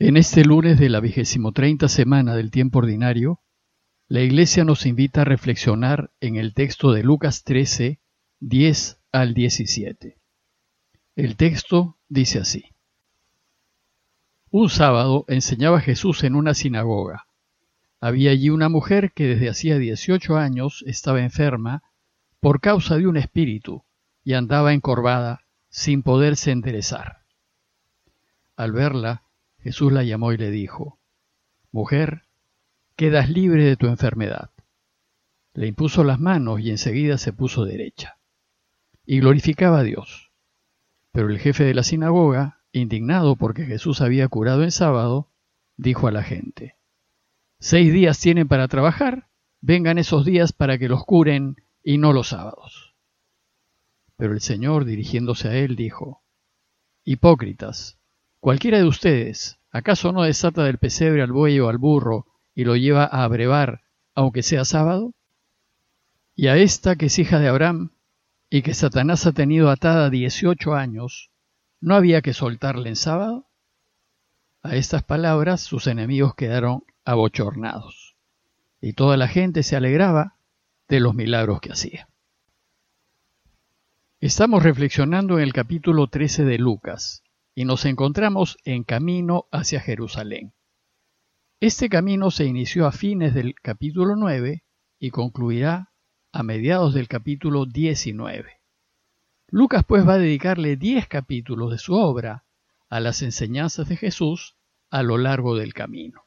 En este lunes de la vigésimo treinta semana del tiempo ordinario, la Iglesia nos invita a reflexionar en el texto de Lucas 13, 10 al 17. El texto dice así. Un sábado enseñaba Jesús en una sinagoga. Había allí una mujer que desde hacía 18 años estaba enferma por causa de un espíritu y andaba encorvada sin poderse enderezar. Al verla, Jesús la llamó y le dijo, Mujer, quedas libre de tu enfermedad. Le impuso las manos y enseguida se puso derecha. Y glorificaba a Dios. Pero el jefe de la sinagoga, indignado porque Jesús había curado en sábado, dijo a la gente, Seis días tienen para trabajar, vengan esos días para que los curen y no los sábados. Pero el Señor, dirigiéndose a él, dijo, Hipócritas, Cualquiera de ustedes, ¿acaso no desata del pesebre al buey o al burro y lo lleva a abrevar, aunque sea sábado? Y a esta que es hija de Abraham y que Satanás ha tenido atada dieciocho años, ¿no había que soltarle en sábado? A estas palabras sus enemigos quedaron abochornados, y toda la gente se alegraba de los milagros que hacía. Estamos reflexionando en el capítulo 13 de Lucas, y nos encontramos en camino hacia Jerusalén. Este camino se inició a fines del capítulo 9 y concluirá a mediados del capítulo 19. Lucas pues va a dedicarle 10 capítulos de su obra a las enseñanzas de Jesús a lo largo del camino.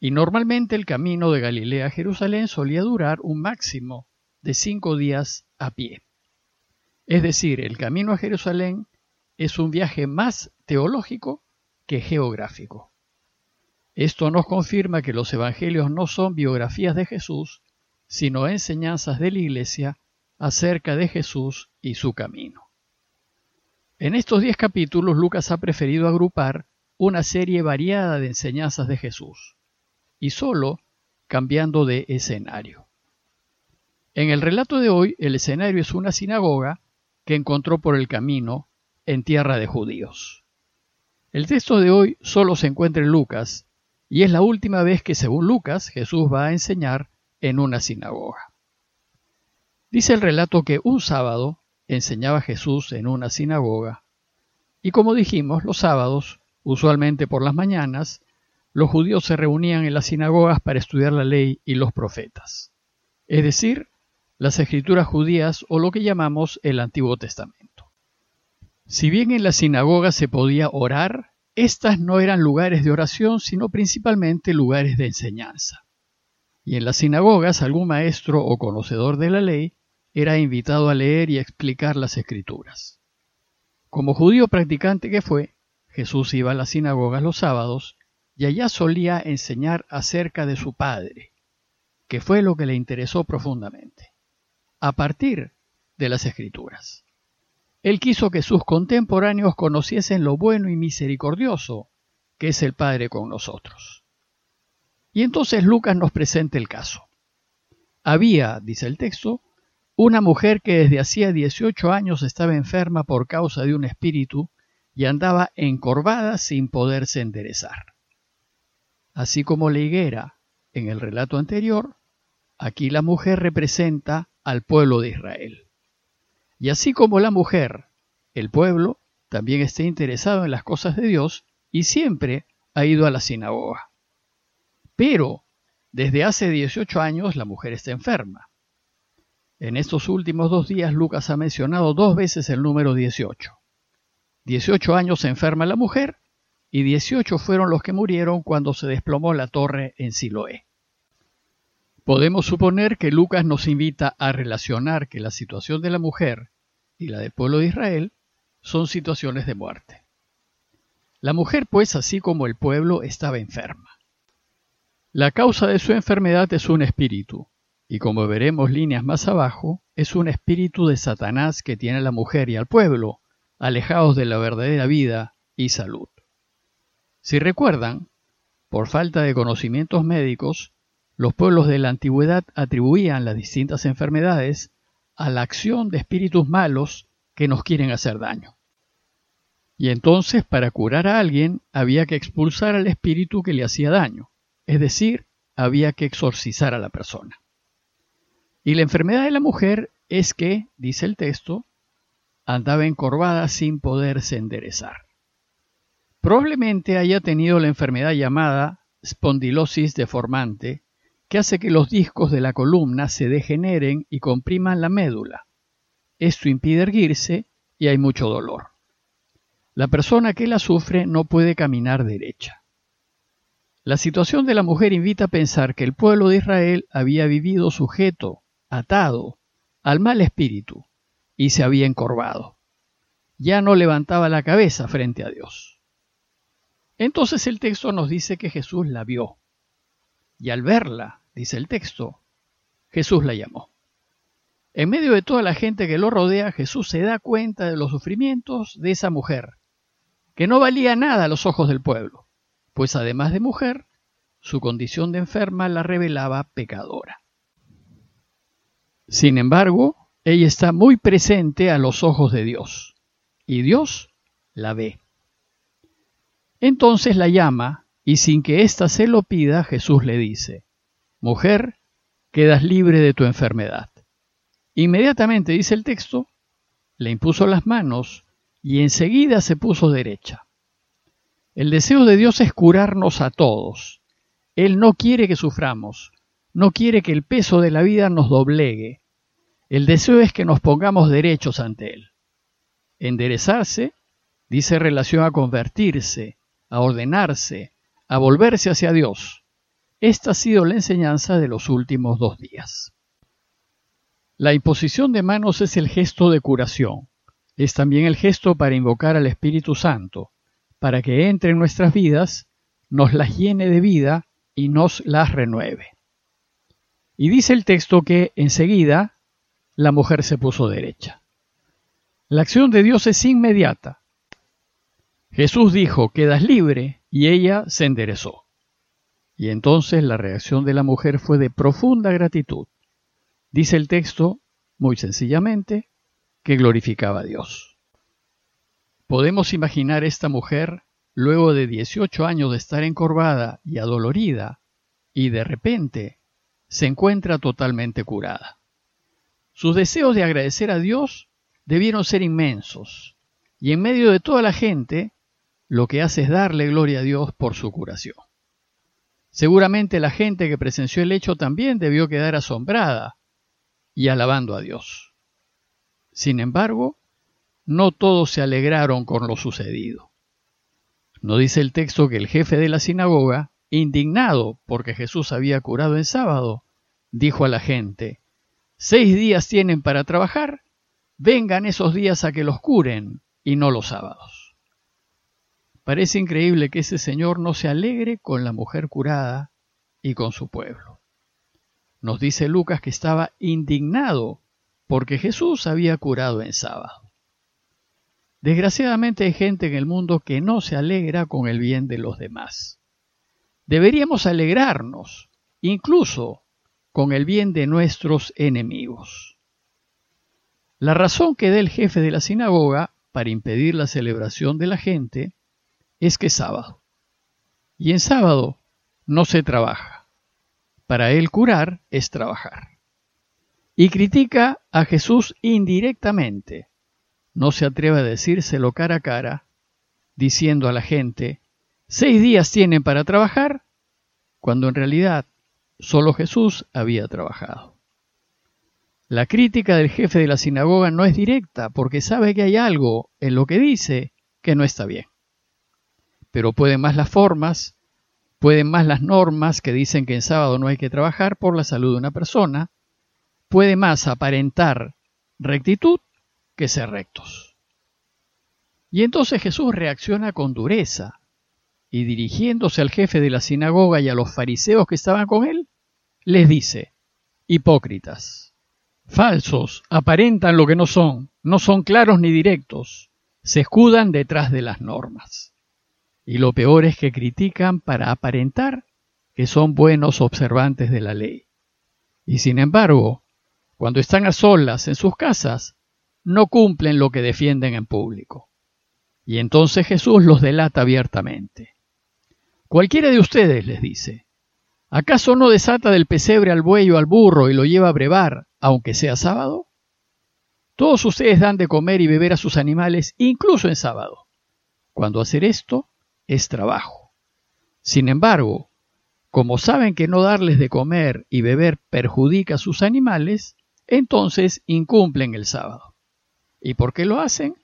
Y normalmente el camino de Galilea a Jerusalén solía durar un máximo de cinco días a pie. Es decir, el camino a Jerusalén es un viaje más teológico que geográfico. Esto nos confirma que los evangelios no son biografías de Jesús, sino enseñanzas de la Iglesia acerca de Jesús y su camino. En estos diez capítulos Lucas ha preferido agrupar una serie variada de enseñanzas de Jesús, y solo cambiando de escenario. En el relato de hoy, el escenario es una sinagoga que encontró por el camino en tierra de judíos. El texto de hoy solo se encuentra en Lucas y es la última vez que según Lucas Jesús va a enseñar en una sinagoga. Dice el relato que un sábado enseñaba Jesús en una sinagoga y como dijimos, los sábados, usualmente por las mañanas, los judíos se reunían en las sinagogas para estudiar la ley y los profetas, es decir, las escrituras judías o lo que llamamos el Antiguo Testamento. Si bien en la sinagoga se podía orar, estas no eran lugares de oración, sino principalmente lugares de enseñanza. Y en las sinagogas algún maestro o conocedor de la ley era invitado a leer y explicar las escrituras. Como judío practicante que fue, Jesús iba a las sinagogas los sábados y allá solía enseñar acerca de su Padre, que fue lo que le interesó profundamente, a partir de las escrituras. Él quiso que sus contemporáneos conociesen lo bueno y misericordioso que es el Padre con nosotros. Y entonces Lucas nos presenta el caso. Había, dice el texto, una mujer que desde hacía 18 años estaba enferma por causa de un espíritu y andaba encorvada sin poderse enderezar. Así como la higuera en el relato anterior, aquí la mujer representa al pueblo de Israel. Y así como la mujer, el pueblo, también está interesado en las cosas de Dios y siempre ha ido a la sinagoga. Pero desde hace 18 años la mujer está enferma. En estos últimos dos días Lucas ha mencionado dos veces el número 18. 18 años se enferma la mujer y 18 fueron los que murieron cuando se desplomó la torre en Siloé. Podemos suponer que Lucas nos invita a relacionar que la situación de la mujer y la del pueblo de Israel son situaciones de muerte. La mujer, pues, así como el pueblo, estaba enferma. La causa de su enfermedad es un espíritu, y como veremos líneas más abajo, es un espíritu de Satanás que tiene a la mujer y al pueblo, alejados de la verdadera vida y salud. Si recuerdan, por falta de conocimientos médicos, los pueblos de la antigüedad atribuían las distintas enfermedades a la acción de espíritus malos que nos quieren hacer daño. Y entonces para curar a alguien había que expulsar al espíritu que le hacía daño, es decir, había que exorcizar a la persona. Y la enfermedad de la mujer es que, dice el texto, andaba encorvada sin poderse enderezar. Probablemente haya tenido la enfermedad llamada espondilosis deformante, que hace que los discos de la columna se degeneren y compriman la médula. Esto impide erguirse y hay mucho dolor. La persona que la sufre no puede caminar derecha. La situación de la mujer invita a pensar que el pueblo de Israel había vivido sujeto, atado, al mal espíritu y se había encorvado. Ya no levantaba la cabeza frente a Dios. Entonces el texto nos dice que Jesús la vio. Y al verla, dice el texto, Jesús la llamó. En medio de toda la gente que lo rodea, Jesús se da cuenta de los sufrimientos de esa mujer que no valía nada a los ojos del pueblo, pues además de mujer, su condición de enferma la revelaba pecadora. Sin embargo, ella está muy presente a los ojos de Dios, y Dios la ve. Entonces la llama, y sin que ésta se lo pida, Jesús le dice, Mujer, quedas libre de tu enfermedad. Inmediatamente, dice el texto, le impuso las manos y enseguida se puso derecha. El deseo de Dios es curarnos a todos. Él no quiere que suframos, no quiere que el peso de la vida nos doblegue. El deseo es que nos pongamos derechos ante Él. Enderezarse dice relación a convertirse, a ordenarse, a volverse hacia Dios. Esta ha sido la enseñanza de los últimos dos días. La imposición de manos es el gesto de curación es también el gesto para invocar al Espíritu Santo, para que entre en nuestras vidas, nos las llene de vida y nos las renueve. Y dice el texto que enseguida la mujer se puso derecha. La acción de Dios es inmediata. Jesús dijo, quedas libre, y ella se enderezó. Y entonces la reacción de la mujer fue de profunda gratitud. Dice el texto, muy sencillamente, que glorificaba a Dios. Podemos imaginar esta mujer, luego de 18 años de estar encorvada y adolorida, y de repente se encuentra totalmente curada. Sus deseos de agradecer a Dios debieron ser inmensos, y en medio de toda la gente, lo que hace es darle gloria a Dios por su curación. Seguramente la gente que presenció el hecho también debió quedar asombrada y alabando a Dios. Sin embargo, no todos se alegraron con lo sucedido. No dice el texto que el jefe de la sinagoga, indignado porque Jesús había curado en sábado, dijo a la gente, Seis días tienen para trabajar, vengan esos días a que los curen y no los sábados. Parece increíble que ese señor no se alegre con la mujer curada y con su pueblo. Nos dice Lucas que estaba indignado porque Jesús había curado en sábado. Desgraciadamente hay gente en el mundo que no se alegra con el bien de los demás. Deberíamos alegrarnos, incluso con el bien de nuestros enemigos. La razón que da el jefe de la sinagoga para impedir la celebración de la gente es que es sábado. Y en sábado no se trabaja. Para él curar es trabajar y critica a Jesús indirectamente. No se atreve a decírselo cara a cara, diciendo a la gente, seis días tienen para trabajar, cuando en realidad solo Jesús había trabajado. La crítica del jefe de la sinagoga no es directa porque sabe que hay algo en lo que dice que no está bien. Pero pueden más las formas, pueden más las normas que dicen que en sábado no hay que trabajar por la salud de una persona, puede más aparentar rectitud que ser rectos. Y entonces Jesús reacciona con dureza y dirigiéndose al jefe de la sinagoga y a los fariseos que estaban con él, les dice, hipócritas, falsos, aparentan lo que no son, no son claros ni directos, se escudan detrás de las normas. Y lo peor es que critican para aparentar que son buenos observantes de la ley. Y sin embargo, cuando están a solas en sus casas, no cumplen lo que defienden en público. Y entonces Jesús los delata abiertamente. Cualquiera de ustedes, les dice, ¿acaso no desata del pesebre al buey o al burro y lo lleva a brevar, aunque sea sábado? Todos ustedes dan de comer y beber a sus animales, incluso en sábado, cuando hacer esto es trabajo. Sin embargo, como saben que no darles de comer y beber perjudica a sus animales, entonces incumplen el sábado. ¿Y por qué lo hacen?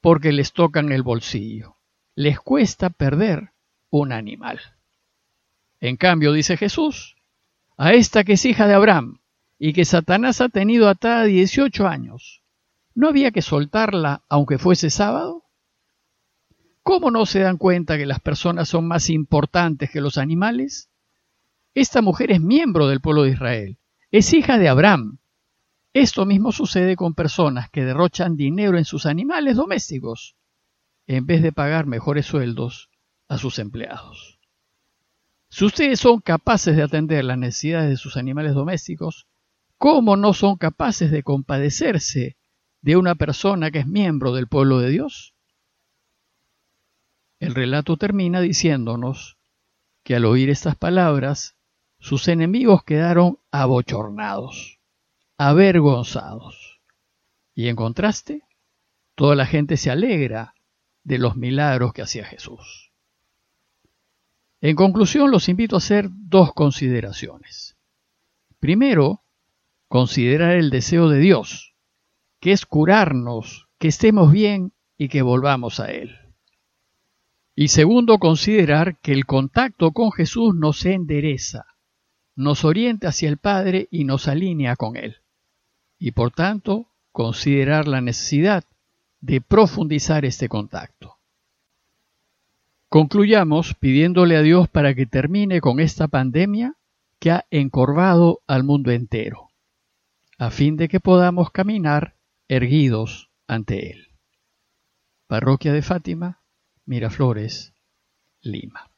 Porque les tocan el bolsillo. Les cuesta perder un animal. En cambio, dice Jesús, a esta que es hija de Abraham, y que Satanás ha tenido atada 18 años, ¿no había que soltarla aunque fuese sábado? ¿Cómo no se dan cuenta que las personas son más importantes que los animales? Esta mujer es miembro del pueblo de Israel, es hija de Abraham. Esto mismo sucede con personas que derrochan dinero en sus animales domésticos, en vez de pagar mejores sueldos a sus empleados. Si ustedes son capaces de atender las necesidades de sus animales domésticos, ¿cómo no son capaces de compadecerse de una persona que es miembro del pueblo de Dios? El relato termina diciéndonos que al oír estas palabras, sus enemigos quedaron abochornados, avergonzados. Y en contraste, toda la gente se alegra de los milagros que hacía Jesús. En conclusión, los invito a hacer dos consideraciones. Primero, considerar el deseo de Dios, que es curarnos, que estemos bien y que volvamos a Él. Y segundo, considerar que el contacto con Jesús nos endereza, nos orienta hacia el Padre y nos alinea con Él. Y por tanto, considerar la necesidad de profundizar este contacto. Concluyamos pidiéndole a Dios para que termine con esta pandemia que ha encorvado al mundo entero, a fin de que podamos caminar erguidos ante Él. Parroquia de Fátima, Miraflores, Lima.